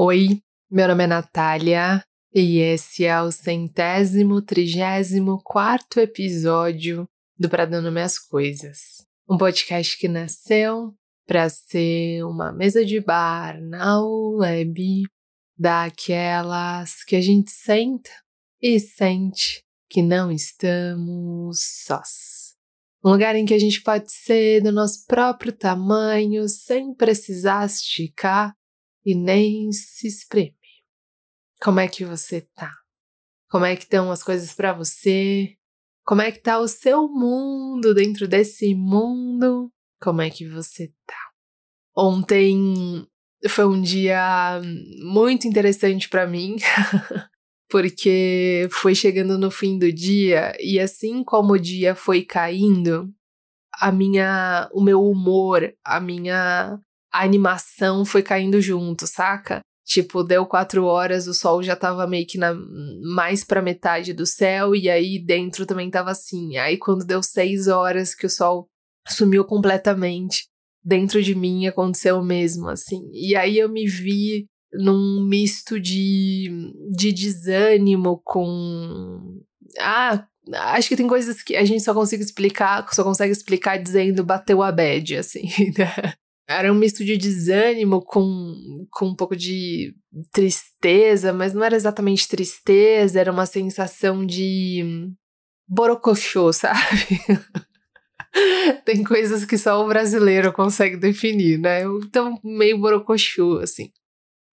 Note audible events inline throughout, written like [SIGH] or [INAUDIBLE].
Oi, meu nome é Natália e esse é o centésimo trigésimo quarto episódio do Pra Dando Minhas Coisas. Um podcast que nasceu para ser uma mesa de bar na web daquelas que a gente senta e sente que não estamos sós. Um lugar em que a gente pode ser do nosso próprio tamanho sem precisar esticar e nem se espreme. Como é que você tá? Como é que estão as coisas para você? Como é que tá o seu mundo dentro desse mundo? Como é que você tá? Ontem foi um dia muito interessante para mim, [LAUGHS] porque foi chegando no fim do dia e assim como o dia foi caindo, a minha, o meu humor, a minha a animação foi caindo junto, saca? Tipo, deu quatro horas, o sol já tava meio que na, mais pra metade do céu, e aí dentro também tava assim. Aí quando deu seis horas que o sol sumiu completamente, dentro de mim aconteceu o mesmo, assim. E aí eu me vi num misto de, de desânimo com. Ah, acho que tem coisas que a gente só consegue explicar, só consegue explicar dizendo bateu a bad, assim, [LAUGHS] né? Era um misto de desânimo com, com um pouco de tristeza, mas não era exatamente tristeza, era uma sensação de borocochô, sabe? [LAUGHS] Tem coisas que só o brasileiro consegue definir, né? Então, meio borocochô, assim.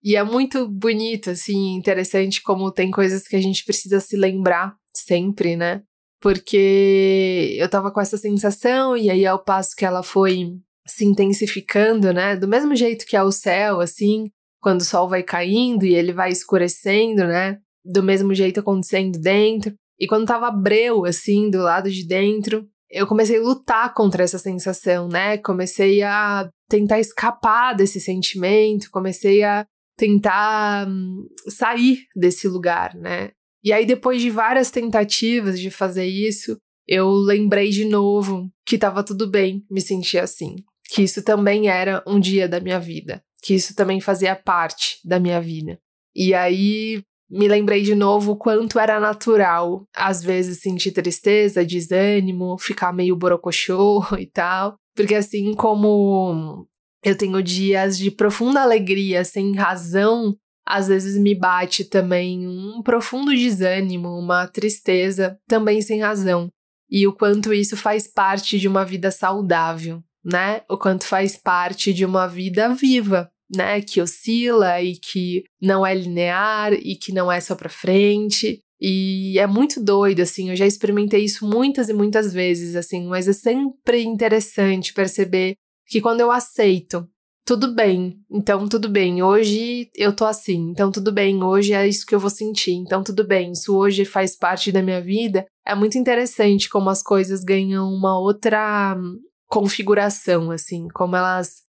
E é muito bonito, assim, interessante como tem coisas que a gente precisa se lembrar sempre, né? Porque eu tava com essa sensação, e aí ao passo que ela foi se intensificando, né? Do mesmo jeito que é o céu, assim, quando o sol vai caindo e ele vai escurecendo, né? Do mesmo jeito acontecendo dentro. E quando tava breu, assim, do lado de dentro, eu comecei a lutar contra essa sensação, né? Comecei a tentar escapar desse sentimento, comecei a tentar hum, sair desse lugar, né? E aí, depois de várias tentativas de fazer isso, eu lembrei de novo que tava tudo bem me sentir assim que isso também era um dia da minha vida, que isso também fazia parte da minha vida. E aí me lembrei de novo o quanto era natural, às vezes, sentir tristeza, desânimo, ficar meio borocochô [LAUGHS] e tal. Porque assim como eu tenho dias de profunda alegria sem razão, às vezes me bate também um profundo desânimo, uma tristeza, também sem razão. E o quanto isso faz parte de uma vida saudável, né? O quanto faz parte de uma vida viva, né? Que oscila e que não é linear e que não é só para frente. E é muito doido, assim, eu já experimentei isso muitas e muitas vezes, assim, mas é sempre interessante perceber que quando eu aceito, tudo bem, então tudo bem, hoje eu tô assim, então tudo bem, hoje é isso que eu vou sentir, então tudo bem, isso hoje faz parte da minha vida. É muito interessante como as coisas ganham uma outra configuração, assim, como elas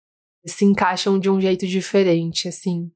se encaixam de um jeito diferente, assim.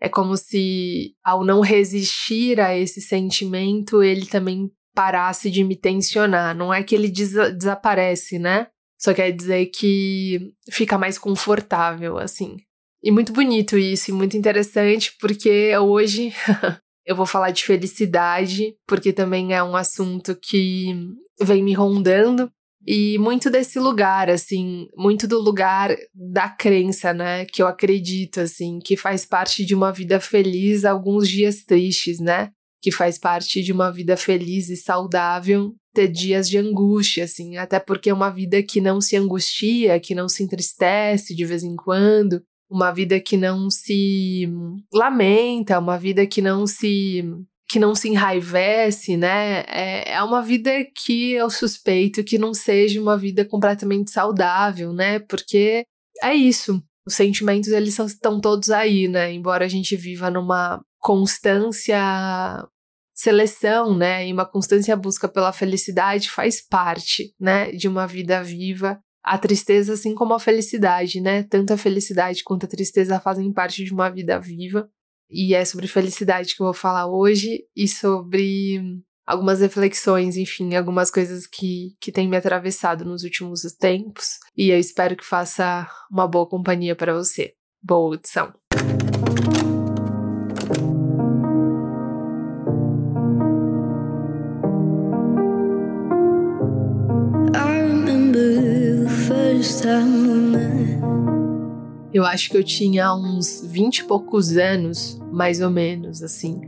É como se, ao não resistir a esse sentimento, ele também parasse de me tensionar. Não é que ele des desaparece, né? Só quer dizer que fica mais confortável, assim. E muito bonito isso, e muito interessante, porque hoje [LAUGHS] eu vou falar de felicidade, porque também é um assunto que vem me rondando. E muito desse lugar, assim, muito do lugar da crença, né? Que eu acredito, assim, que faz parte de uma vida feliz, alguns dias tristes, né? Que faz parte de uma vida feliz e saudável ter dias de angústia, assim, até porque é uma vida que não se angustia, que não se entristece de vez em quando, uma vida que não se lamenta, uma vida que não se que não se enraivece, né? É, é uma vida que eu suspeito que não seja uma vida completamente saudável, né? Porque é isso. Os sentimentos, eles estão todos aí, né? Embora a gente viva numa constância seleção, né? E uma constância busca pela felicidade faz parte, né? De uma vida viva. A tristeza, assim como a felicidade, né? Tanto a felicidade quanto a tristeza fazem parte de uma vida viva. E é sobre felicidade que eu vou falar hoje e sobre algumas reflexões, enfim, algumas coisas que, que têm me atravessado nos últimos tempos. E eu espero que faça uma boa companhia para você. Boa audição! Eu acho que eu tinha uns 20 e poucos anos, mais ou menos, assim.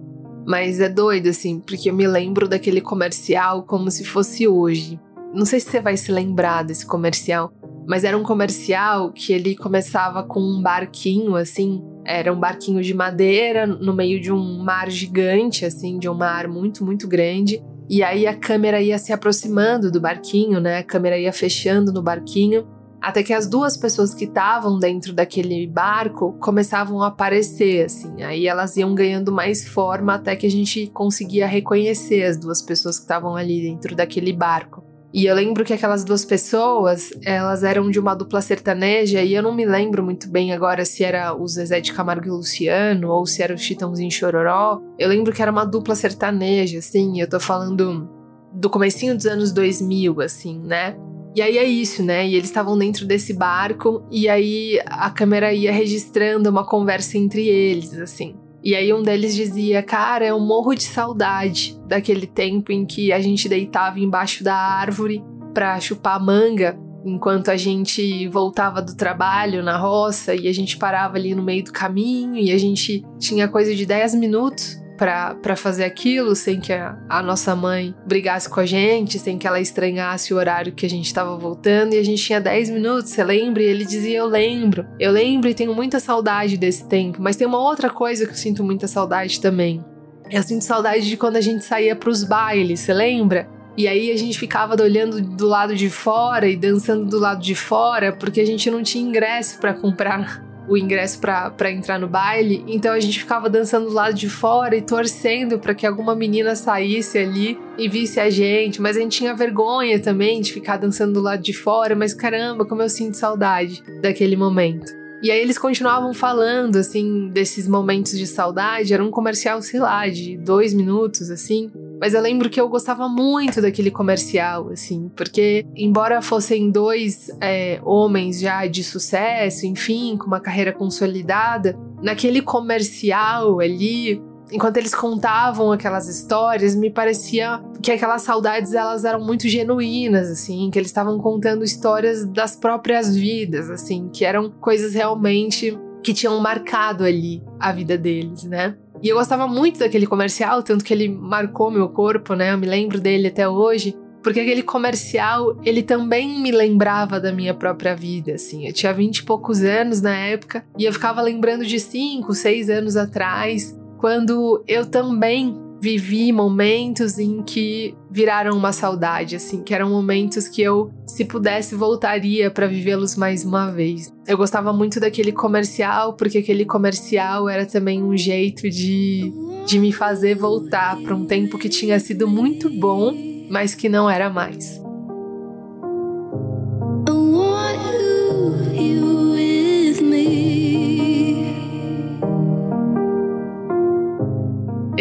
Mas é doido, assim, porque eu me lembro daquele comercial como se fosse hoje. Não sei se você vai se lembrar desse comercial, mas era um comercial que ele começava com um barquinho, assim. Era um barquinho de madeira no meio de um mar gigante, assim, de um mar muito, muito grande. E aí a câmera ia se aproximando do barquinho, né? A câmera ia fechando no barquinho até que as duas pessoas que estavam dentro daquele barco começavam a aparecer, assim. Aí elas iam ganhando mais forma até que a gente conseguia reconhecer as duas pessoas que estavam ali dentro daquele barco. E eu lembro que aquelas duas pessoas, elas eram de uma dupla sertaneja e eu não me lembro muito bem agora se era o Zezé de Camargo e Luciano ou se era o Chitãozinho Chororó. Eu lembro que era uma dupla sertaneja, assim, eu tô falando do comecinho dos anos 2000, assim, né? E aí é isso, né? E eles estavam dentro desse barco e aí a câmera ia registrando uma conversa entre eles, assim. E aí um deles dizia: Cara, eu morro de saudade daquele tempo em que a gente deitava embaixo da árvore para chupar manga enquanto a gente voltava do trabalho na roça e a gente parava ali no meio do caminho e a gente tinha coisa de 10 minutos para fazer aquilo sem que a, a, nossa mãe brigasse com a gente, sem que ela estranhasse o horário que a gente estava voltando. E a gente tinha 10 minutos, você lembra? E ele dizia: Eu lembro, eu lembro e tenho muita saudade desse tempo. Mas tem uma outra coisa que eu sinto muita saudade também. Eu sinto saudade de quando a gente saía para os bailes, você lembra? E aí a gente ficava olhando do lado de fora e dançando do lado de fora, porque a gente não tinha ingresso para comprar o ingresso para entrar no baile, então a gente ficava dançando do lado de fora e torcendo para que alguma menina saísse ali e visse a gente, mas a gente tinha vergonha também de ficar dançando do lado de fora, mas caramba, como eu sinto saudade daquele momento. E aí eles continuavam falando, assim, desses momentos de saudade. Era um comercial, sei lá, de dois minutos, assim. Mas eu lembro que eu gostava muito daquele comercial, assim, porque, embora fossem dois é, homens já de sucesso, enfim, com uma carreira consolidada, naquele comercial ali, enquanto eles contavam aquelas histórias, me parecia que aquelas saudades elas eram muito genuínas, assim, que eles estavam contando histórias das próprias vidas, assim, que eram coisas realmente que tinham marcado ali a vida deles, né? E eu gostava muito daquele comercial, tanto que ele marcou meu corpo, né? Eu me lembro dele até hoje. Porque aquele comercial, ele também me lembrava da minha própria vida, assim. Eu tinha vinte e poucos anos na época e eu ficava lembrando de cinco, seis anos atrás, quando eu também vivi momentos em que viraram uma saudade, assim, que eram momentos que eu, se pudesse, voltaria para vivê-los mais uma vez. Eu gostava muito daquele comercial, porque aquele comercial era também um jeito de, de me fazer voltar para um tempo que tinha sido muito bom, mas que não era mais.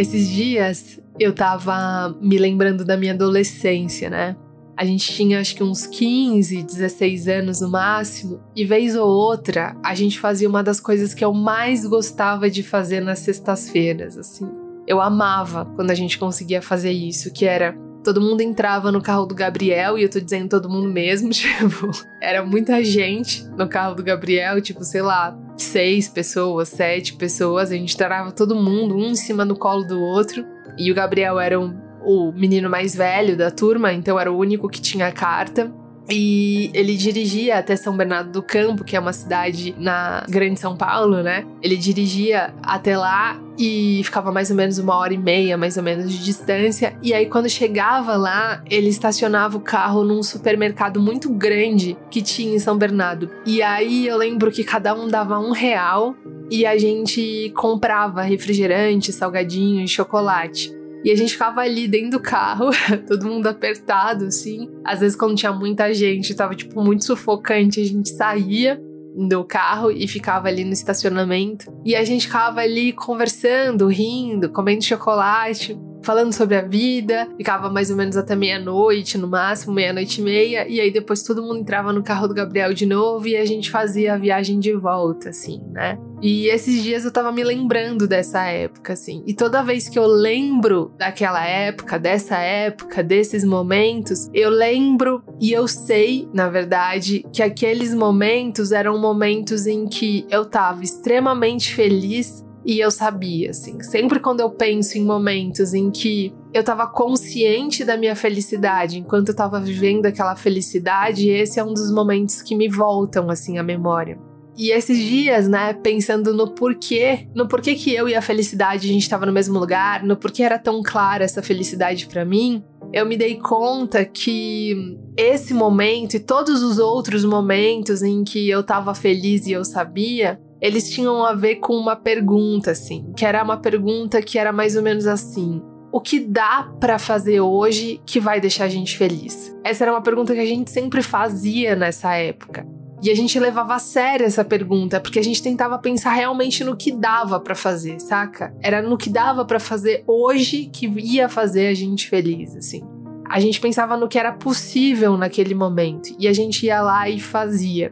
Esses dias eu tava me lembrando da minha adolescência, né? A gente tinha acho que uns 15, 16 anos no máximo, e vez ou outra a gente fazia uma das coisas que eu mais gostava de fazer nas sextas-feiras, assim. Eu amava quando a gente conseguia fazer isso, que era todo mundo entrava no carro do Gabriel, e eu tô dizendo todo mundo mesmo, [LAUGHS] tipo, era muita gente no carro do Gabriel, tipo, sei lá, seis pessoas, sete pessoas, a gente entrava todo mundo, um em cima no colo do outro, e o Gabriel era um, o menino mais velho da turma, então era o único que tinha carta. E ele dirigia até São Bernardo do Campo, que é uma cidade na Grande São Paulo, né? Ele dirigia até lá e ficava mais ou menos uma hora e meia, mais ou menos, de distância. E aí, quando chegava lá, ele estacionava o carro num supermercado muito grande que tinha em São Bernardo. E aí eu lembro que cada um dava um real e a gente comprava refrigerante, salgadinho e chocolate. E a gente ficava ali dentro do carro, [LAUGHS] todo mundo apertado, assim. Às vezes, quando tinha muita gente, tava, tipo, muito sufocante, a gente saía do carro e ficava ali no estacionamento. E a gente ficava ali conversando, rindo, comendo chocolate. Falando sobre a vida, ficava mais ou menos até meia-noite, no máximo, meia-noite e meia, e aí depois todo mundo entrava no carro do Gabriel de novo e a gente fazia a viagem de volta, assim, né? E esses dias eu tava me lembrando dessa época, assim. E toda vez que eu lembro daquela época, dessa época, desses momentos, eu lembro e eu sei, na verdade, que aqueles momentos eram momentos em que eu tava extremamente feliz e eu sabia, assim. Sempre quando eu penso em momentos em que eu tava consciente da minha felicidade enquanto eu tava vivendo aquela felicidade, esse é um dos momentos que me voltam, assim, à memória. E esses dias, né, pensando no porquê, no porquê que eu e a felicidade a gente estava no mesmo lugar, no porquê era tão clara essa felicidade para mim, eu me dei conta que esse momento e todos os outros momentos em que eu estava feliz e eu sabia, eles tinham a ver com uma pergunta assim, que era uma pergunta que era mais ou menos assim: o que dá para fazer hoje que vai deixar a gente feliz? Essa era uma pergunta que a gente sempre fazia nessa época. E a gente levava a sério essa pergunta, porque a gente tentava pensar realmente no que dava para fazer, saca? Era no que dava para fazer hoje que ia fazer a gente feliz, assim. A gente pensava no que era possível naquele momento e a gente ia lá e fazia.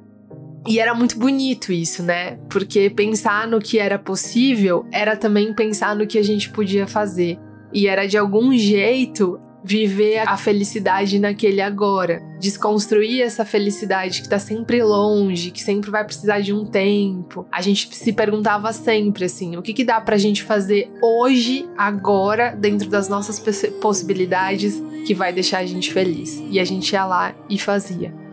E era muito bonito isso, né? Porque pensar no que era possível era também pensar no que a gente podia fazer. E era de algum jeito viver a felicidade naquele agora, desconstruir essa felicidade que tá sempre longe, que sempre vai precisar de um tempo. A gente se perguntava sempre assim, o que que dá pra gente fazer hoje, agora, dentro das nossas possibilidades que vai deixar a gente feliz. E a gente ia lá e fazia.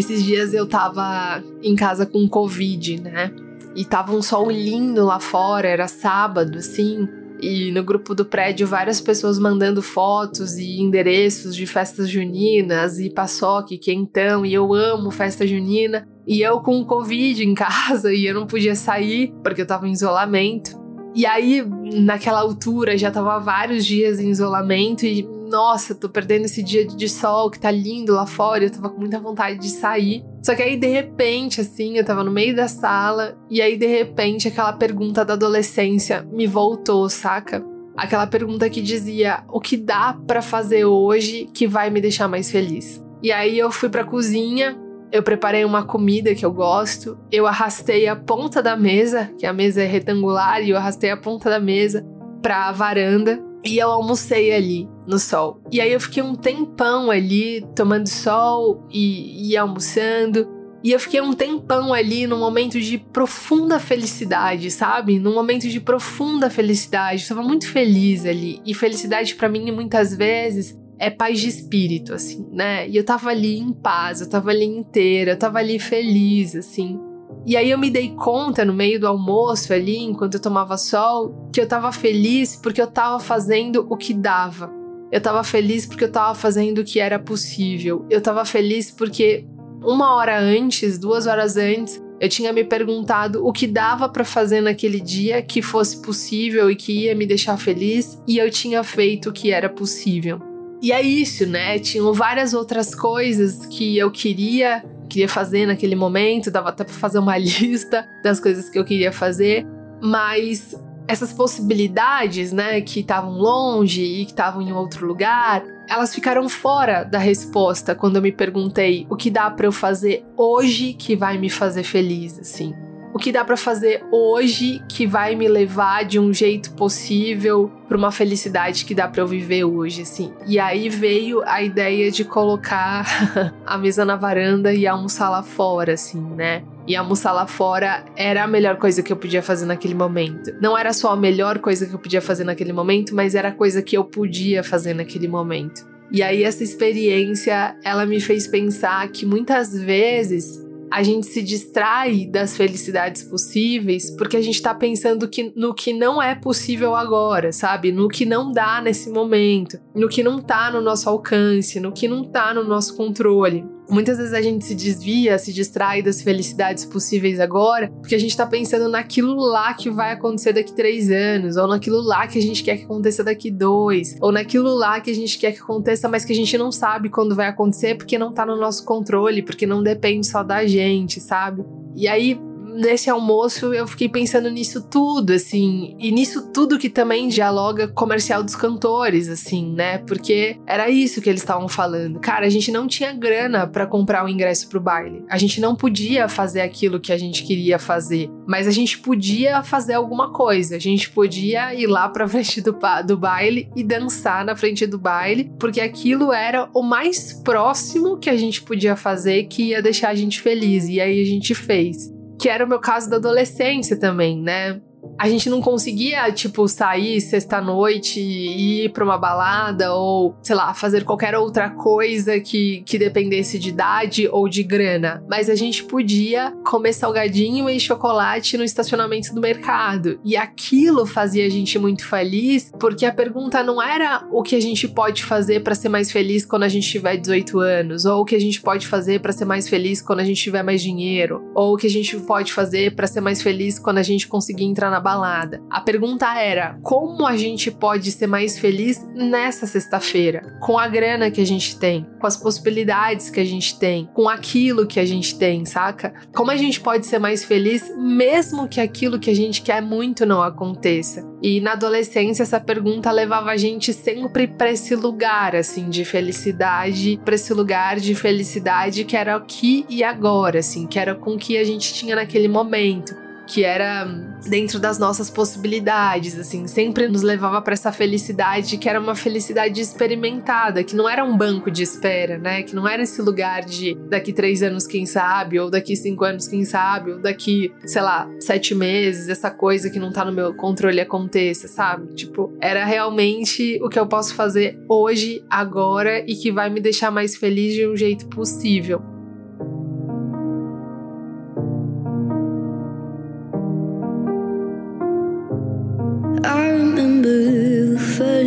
Esses dias eu tava em casa com Covid, né? E tava um sol lindo lá fora, era sábado, assim. E no grupo do prédio, várias pessoas mandando fotos e endereços de festas juninas e paçoca, quentão. E eu amo festa junina. E eu com Covid em [LAUGHS] casa e eu não podia sair porque eu tava em isolamento. E aí, naquela altura, já tava vários dias em isolamento e nossa, tô perdendo esse dia de sol que tá lindo lá fora, eu tava com muita vontade de sair. Só que aí, de repente, assim, eu tava no meio da sala, e aí, de repente, aquela pergunta da adolescência me voltou, saca? Aquela pergunta que dizia: o que dá para fazer hoje que vai me deixar mais feliz? E aí eu fui pra cozinha, eu preparei uma comida que eu gosto, eu arrastei a ponta da mesa, que a mesa é retangular, e eu arrastei a ponta da mesa pra varanda e eu almocei ali no sol. E aí eu fiquei um tempão ali tomando sol e, e almoçando. E eu fiquei um tempão ali num momento de profunda felicidade, sabe? Num momento de profunda felicidade. Eu estava muito feliz ali. E felicidade para mim muitas vezes é paz de espírito, assim, né? E eu tava ali em paz, eu tava ali inteira, eu tava ali feliz, assim. E aí eu me dei conta no meio do almoço ali, enquanto eu tomava sol, que eu tava feliz porque eu tava fazendo o que dava. Eu tava feliz porque eu tava fazendo o que era possível. Eu tava feliz porque uma hora antes, duas horas antes, eu tinha me perguntado o que dava para fazer naquele dia que fosse possível e que ia me deixar feliz, e eu tinha feito o que era possível. E é isso, né? Tinham várias outras coisas que eu queria queria fazer naquele momento, dava até para fazer uma [LAUGHS] lista das coisas que eu queria fazer, mas essas possibilidades, né, que estavam longe e que estavam em outro lugar, elas ficaram fora da resposta quando eu me perguntei o que dá para eu fazer hoje que vai me fazer feliz, assim o que dá para fazer hoje que vai me levar de um jeito possível para uma felicidade que dá para eu viver hoje, assim. E aí veio a ideia de colocar [LAUGHS] a mesa na varanda e almoçar lá fora, assim, né? E almoçar lá fora era a melhor coisa que eu podia fazer naquele momento. Não era só a melhor coisa que eu podia fazer naquele momento, mas era a coisa que eu podia fazer naquele momento. E aí essa experiência, ela me fez pensar que muitas vezes a gente se distrai das felicidades possíveis porque a gente está pensando que, no que não é possível agora, sabe? No que não dá nesse momento, no que não tá no nosso alcance, no que não tá no nosso controle. Muitas vezes a gente se desvia, se distrai das felicidades possíveis agora, porque a gente tá pensando naquilo lá que vai acontecer daqui três anos, ou naquilo lá que a gente quer que aconteça daqui dois, ou naquilo lá que a gente quer que aconteça, mas que a gente não sabe quando vai acontecer porque não tá no nosso controle, porque não depende só da gente, sabe? E aí, nesse almoço eu fiquei pensando nisso tudo, assim, e nisso tudo que também dialoga comercial dos cantores, assim, né? Porque era isso que eles estavam falando. Cara, a gente não tinha grana para comprar o ingresso pro baile. A gente não podia fazer aquilo que a gente queria fazer, mas a gente podia fazer alguma coisa. A gente podia ir lá pra [LAUGHS] frente do, do baile e dançar na frente do baile, porque aquilo era o mais próximo que a gente podia fazer que ia deixar a gente feliz. E aí a gente fez que era o meu caso da adolescência também, né? A gente não conseguia, tipo, sair sexta-noite e ir pra uma balada ou, sei lá, fazer qualquer outra coisa que, que dependesse de idade ou de grana. Mas a gente podia comer salgadinho e chocolate no estacionamento do mercado. E aquilo fazia a gente muito feliz, porque a pergunta não era o que a gente pode fazer para ser mais feliz quando a gente tiver 18 anos, ou o que a gente pode fazer para ser mais feliz quando a gente tiver mais dinheiro, ou o que a gente pode fazer para ser mais feliz quando a gente conseguir entrar na balada. A pergunta era: como a gente pode ser mais feliz nessa sexta-feira? Com a grana que a gente tem, com as possibilidades que a gente tem, com aquilo que a gente tem, saca? Como a gente pode ser mais feliz mesmo que aquilo que a gente quer muito não aconteça? E na adolescência essa pergunta levava a gente sempre para esse lugar assim de felicidade, para esse lugar de felicidade que era aqui e agora, assim, que era com o que a gente tinha naquele momento que era dentro das nossas possibilidades, assim, sempre nos levava para essa felicidade que era uma felicidade experimentada, que não era um banco de espera, né? Que não era esse lugar de daqui três anos, quem sabe, ou daqui cinco anos, quem sabe, ou daqui, sei lá, sete meses, essa coisa que não tá no meu controle aconteça, sabe? Tipo, era realmente o que eu posso fazer hoje, agora e que vai me deixar mais feliz de um jeito possível.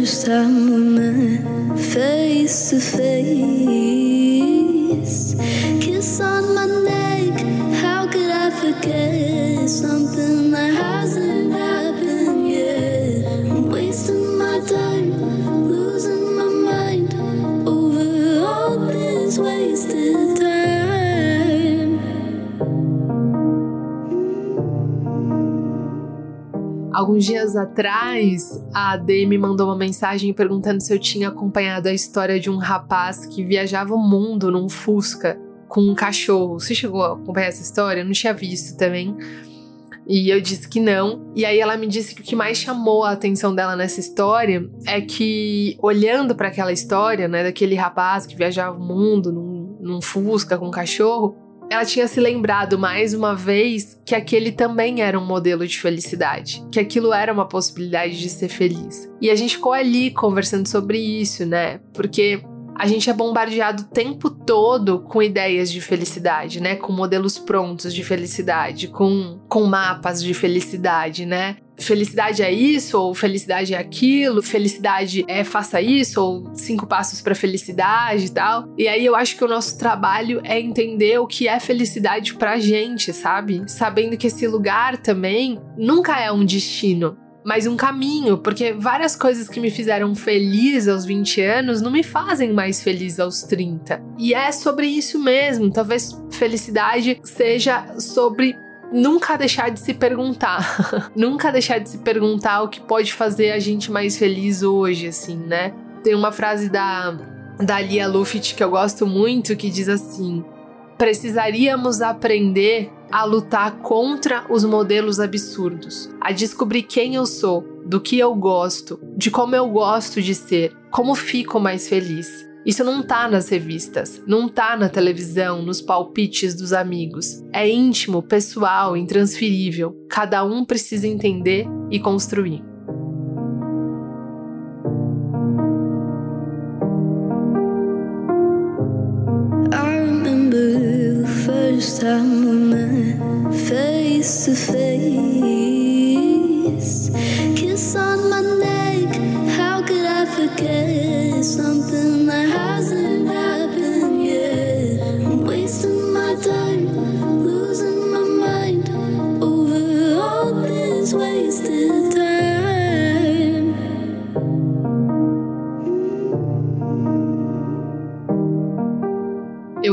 First time we met face to face. Kiss on my neck, how could I forget something Alguns dias atrás, a AD me mandou uma mensagem perguntando se eu tinha acompanhado a história de um rapaz que viajava o mundo num Fusca com um cachorro. Você chegou a acompanhar essa história? Eu não tinha visto também. E eu disse que não. E aí ela me disse que o que mais chamou a atenção dela nessa história é que, olhando para aquela história, né, daquele rapaz que viajava o mundo num, num Fusca com um cachorro, ela tinha se lembrado mais uma vez que aquele também era um modelo de felicidade, que aquilo era uma possibilidade de ser feliz. E a gente ficou ali conversando sobre isso, né? Porque a gente é bombardeado o tempo todo com ideias de felicidade, né? Com modelos prontos de felicidade, com, com mapas de felicidade, né? Felicidade é isso, ou felicidade é aquilo, felicidade é faça isso, ou cinco passos para felicidade e tal. E aí eu acho que o nosso trabalho é entender o que é felicidade pra gente, sabe? Sabendo que esse lugar também nunca é um destino, mas um caminho, porque várias coisas que me fizeram feliz aos 20 anos não me fazem mais feliz aos 30. E é sobre isso mesmo. Talvez felicidade seja sobre nunca deixar de se perguntar. [LAUGHS] nunca deixar de se perguntar o que pode fazer a gente mais feliz hoje, assim, né? Tem uma frase da, da Lia Luft que eu gosto muito que diz assim: precisaríamos aprender a lutar contra os modelos absurdos, a descobrir quem eu sou, do que eu gosto, de como eu gosto de ser, como fico mais feliz. Isso não tá nas revistas, não tá na televisão, nos palpites dos amigos. É íntimo, pessoal, intransferível. Cada um precisa entender e construir. first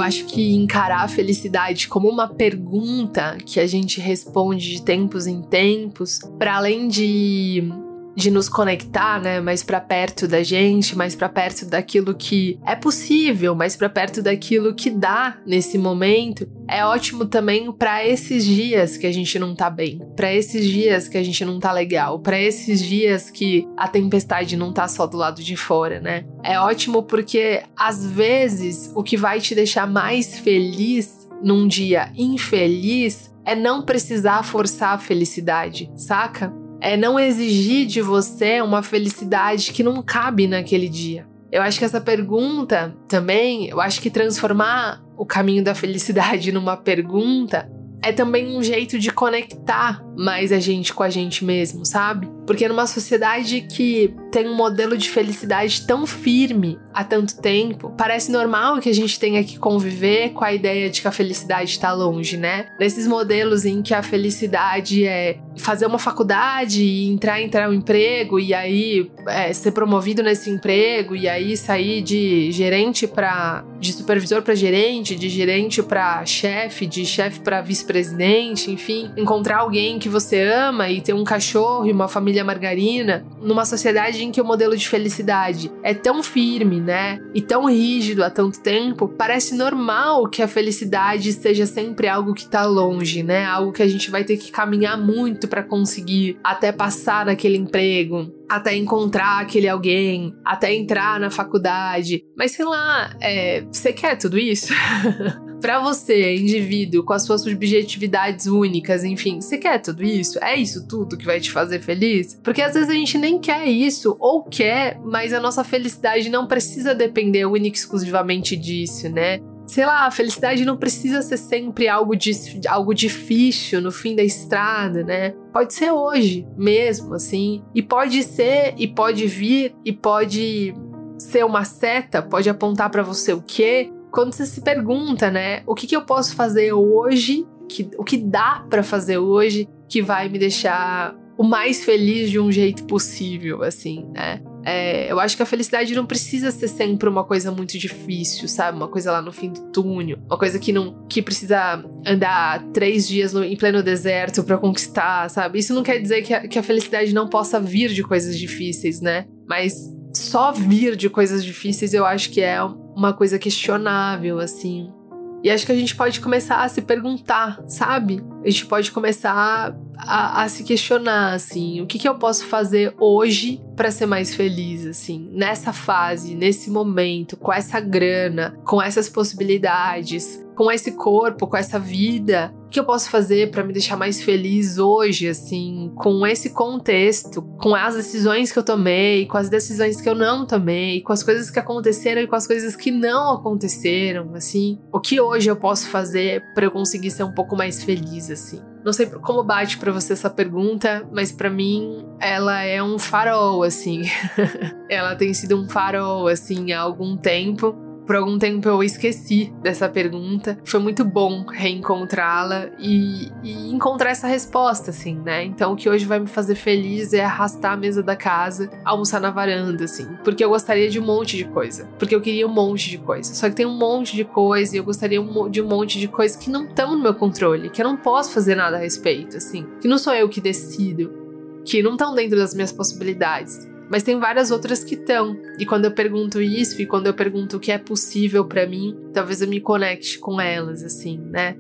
Eu acho que encarar a felicidade como uma pergunta que a gente responde de tempos em tempos, para além de de nos conectar, né, mais para perto da gente, mais para perto daquilo que é possível, mais para perto daquilo que dá nesse momento, é ótimo também para esses dias que a gente não tá bem, para esses dias que a gente não tá legal, para esses dias que a tempestade não tá só do lado de fora, né? É ótimo porque às vezes o que vai te deixar mais feliz num dia infeliz é não precisar forçar a felicidade, saca? É não exigir de você uma felicidade que não cabe naquele dia. Eu acho que essa pergunta também, eu acho que transformar o caminho da felicidade [LAUGHS] numa pergunta é também um jeito de conectar mais a gente com a gente mesmo, sabe? Porque numa sociedade que tem um modelo de felicidade tão firme há tanto tempo, parece normal que a gente tenha que conviver com a ideia de que a felicidade está longe, né? Nesses modelos em que a felicidade é fazer uma faculdade e entrar, entrar um emprego e aí é, ser promovido nesse emprego e aí sair de gerente para de supervisor para gerente, de gerente para chefe, de chefe para vice-presidente, enfim, encontrar alguém que você ama e ter um cachorro e uma família margarina, numa sociedade em que o modelo de felicidade é tão firme, né? E tão rígido há tanto tempo, parece normal que a felicidade seja sempre algo que tá longe, né? Algo que a gente vai ter que caminhar muito para conseguir até passar naquele emprego, até encontrar aquele alguém, até entrar na faculdade. Mas sei lá, é, você quer tudo isso? [LAUGHS] para você, indivíduo, com as suas subjetividades únicas, enfim, você quer tudo isso? É isso tudo que vai te fazer feliz? Porque às vezes a gente nem quer isso, ou quer, mas a nossa felicidade não precisa depender única e exclusivamente disso, né? sei lá, a felicidade não precisa ser sempre algo, de, algo difícil no fim da estrada, né? Pode ser hoje mesmo, assim. E pode ser, e pode vir, e pode ser uma seta, pode apontar para você o quê? Quando você se pergunta, né? O que, que eu posso fazer hoje? Que, o que dá para fazer hoje que vai me deixar o mais feliz de um jeito possível, assim, né? É, eu acho que a felicidade não precisa ser sempre uma coisa muito difícil, sabe? Uma coisa lá no fim do túnel, uma coisa que não que precisa andar três dias no, em pleno deserto para conquistar, sabe? Isso não quer dizer que a, que a felicidade não possa vir de coisas difíceis, né? Mas só vir de coisas difíceis eu acho que é uma coisa questionável, assim. E acho que a gente pode começar a se perguntar, sabe? A gente pode começar a, a se questionar, assim, o que, que eu posso fazer hoje para ser mais feliz, assim, nessa fase, nesse momento, com essa grana, com essas possibilidades, com esse corpo, com essa vida, o que eu posso fazer para me deixar mais feliz hoje, assim, com esse contexto, com as decisões que eu tomei, com as decisões que eu não tomei, com as coisas que aconteceram e com as coisas que não aconteceram, assim, o que hoje eu posso fazer para eu conseguir ser um pouco mais feliz, assim. Não sei como bate para você essa pergunta, mas para mim ela é um farol, assim. [LAUGHS] ela tem sido um farol, assim, há algum tempo por algum tempo eu esqueci dessa pergunta. Foi muito bom reencontrá-la e, e, encontrar essa resposta, assim, né? Então, o que hoje vai me fazer feliz é arrastar a mesa da casa, almoçar na varanda, assim. Porque eu gostaria de um monte de coisa. Porque eu queria um monte de coisa. Só que tem um monte de coisa e eu gostaria de um monte de coisa que não estão no meu controle, que eu não posso fazer nada a respeito, assim. Que não sou eu que decido. Que não estão dentro das minhas possibilidades mas tem várias outras que estão. E quando eu pergunto isso e quando eu pergunto o que é possível para mim, talvez eu me conecte com elas, assim, né?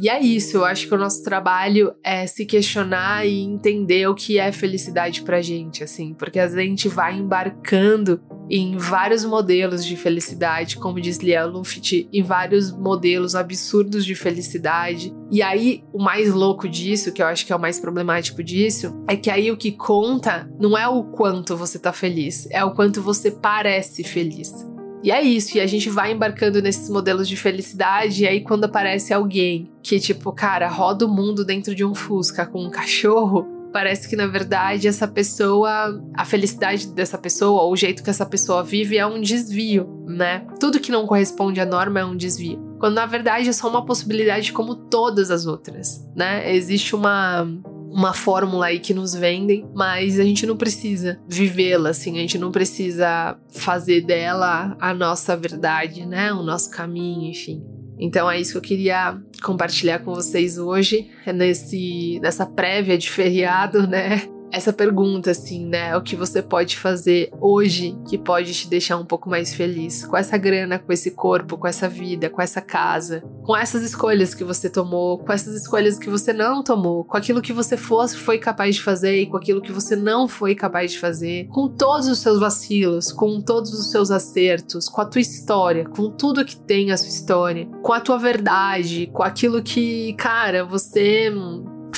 E é isso, eu acho que o nosso trabalho é se questionar e entender o que é felicidade pra gente, assim, porque às vezes a gente vai embarcando em vários modelos de felicidade, como diz Lia Luft, em vários modelos absurdos de felicidade. E aí, o mais louco disso, que eu acho que é o mais problemático disso, é que aí o que conta não é o quanto você tá feliz, é o quanto você parece feliz. E é isso, e a gente vai embarcando nesses modelos de felicidade, e aí quando aparece alguém que, tipo, cara, roda o mundo dentro de um Fusca com um cachorro, parece que na verdade essa pessoa, a felicidade dessa pessoa, ou o jeito que essa pessoa vive é um desvio, né? Tudo que não corresponde à norma é um desvio. Quando na verdade é só uma possibilidade como todas as outras, né? Existe uma uma fórmula aí que nos vendem, mas a gente não precisa vivê-la assim, a gente não precisa fazer dela a nossa verdade, né? O nosso caminho, enfim. Então é isso que eu queria compartilhar com vocês hoje, nesse, nessa prévia de feriado, né? Essa pergunta, assim, né? O que você pode fazer hoje que pode te deixar um pouco mais feliz? Com essa grana, com esse corpo, com essa vida, com essa casa, com essas escolhas que você tomou, com essas escolhas que você não tomou, com aquilo que você fosse, foi capaz de fazer e com aquilo que você não foi capaz de fazer, com todos os seus vacilos, com todos os seus acertos, com a tua história, com tudo que tem a sua história, com a tua verdade, com aquilo que, cara, você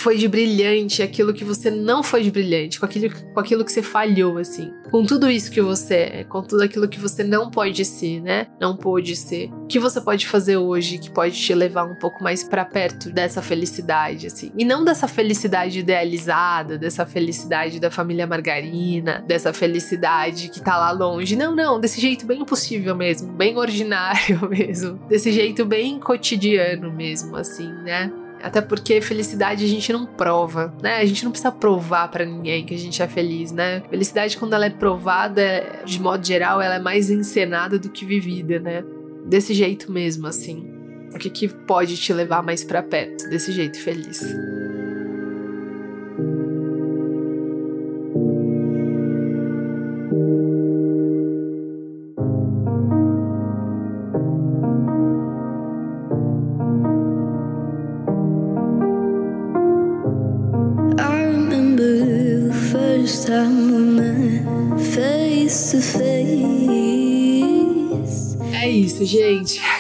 foi de brilhante, aquilo que você não foi de brilhante, com aquilo, com aquilo que você falhou, assim. Com tudo isso que você é, com tudo aquilo que você não pode ser, né? Não pôde ser. O que você pode fazer hoje que pode te levar um pouco mais para perto dessa felicidade, assim? E não dessa felicidade idealizada, dessa felicidade da família margarina, dessa felicidade que tá lá longe. Não, não, desse jeito bem impossível mesmo, bem ordinário [LAUGHS] mesmo. Desse jeito bem cotidiano mesmo, assim, né? Até porque felicidade a gente não prova, né? A gente não precisa provar para ninguém que a gente é feliz, né? Felicidade, quando ela é provada, de modo geral, ela é mais encenada do que vivida, né? Desse jeito mesmo, assim. O que, que pode te levar mais para perto desse jeito feliz?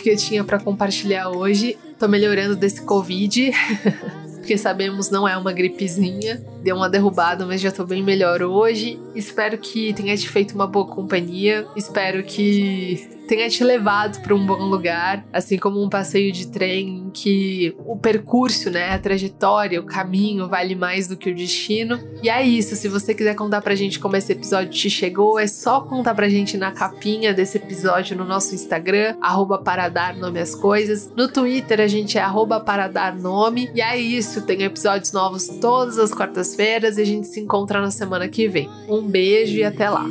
Que eu tinha para compartilhar hoje. Tô melhorando desse Covid, [LAUGHS] porque sabemos não é uma gripezinha. Deu uma derrubada, mas já tô bem melhor hoje. Espero que tenha te feito uma boa companhia. Espero que tenha te levado para um bom lugar, assim como um passeio de trem em que o percurso, né, a trajetória, o caminho vale mais do que o destino. E é isso, se você quiser contar pra gente como esse episódio te chegou, é só contar pra gente na capinha desse episódio no nosso Instagram, arroba nome coisas. No Twitter a gente é arroba para dar nome. E é isso, tem episódios novos todas as quartas-feiras e a gente se encontra na semana que vem. Um beijo e até lá!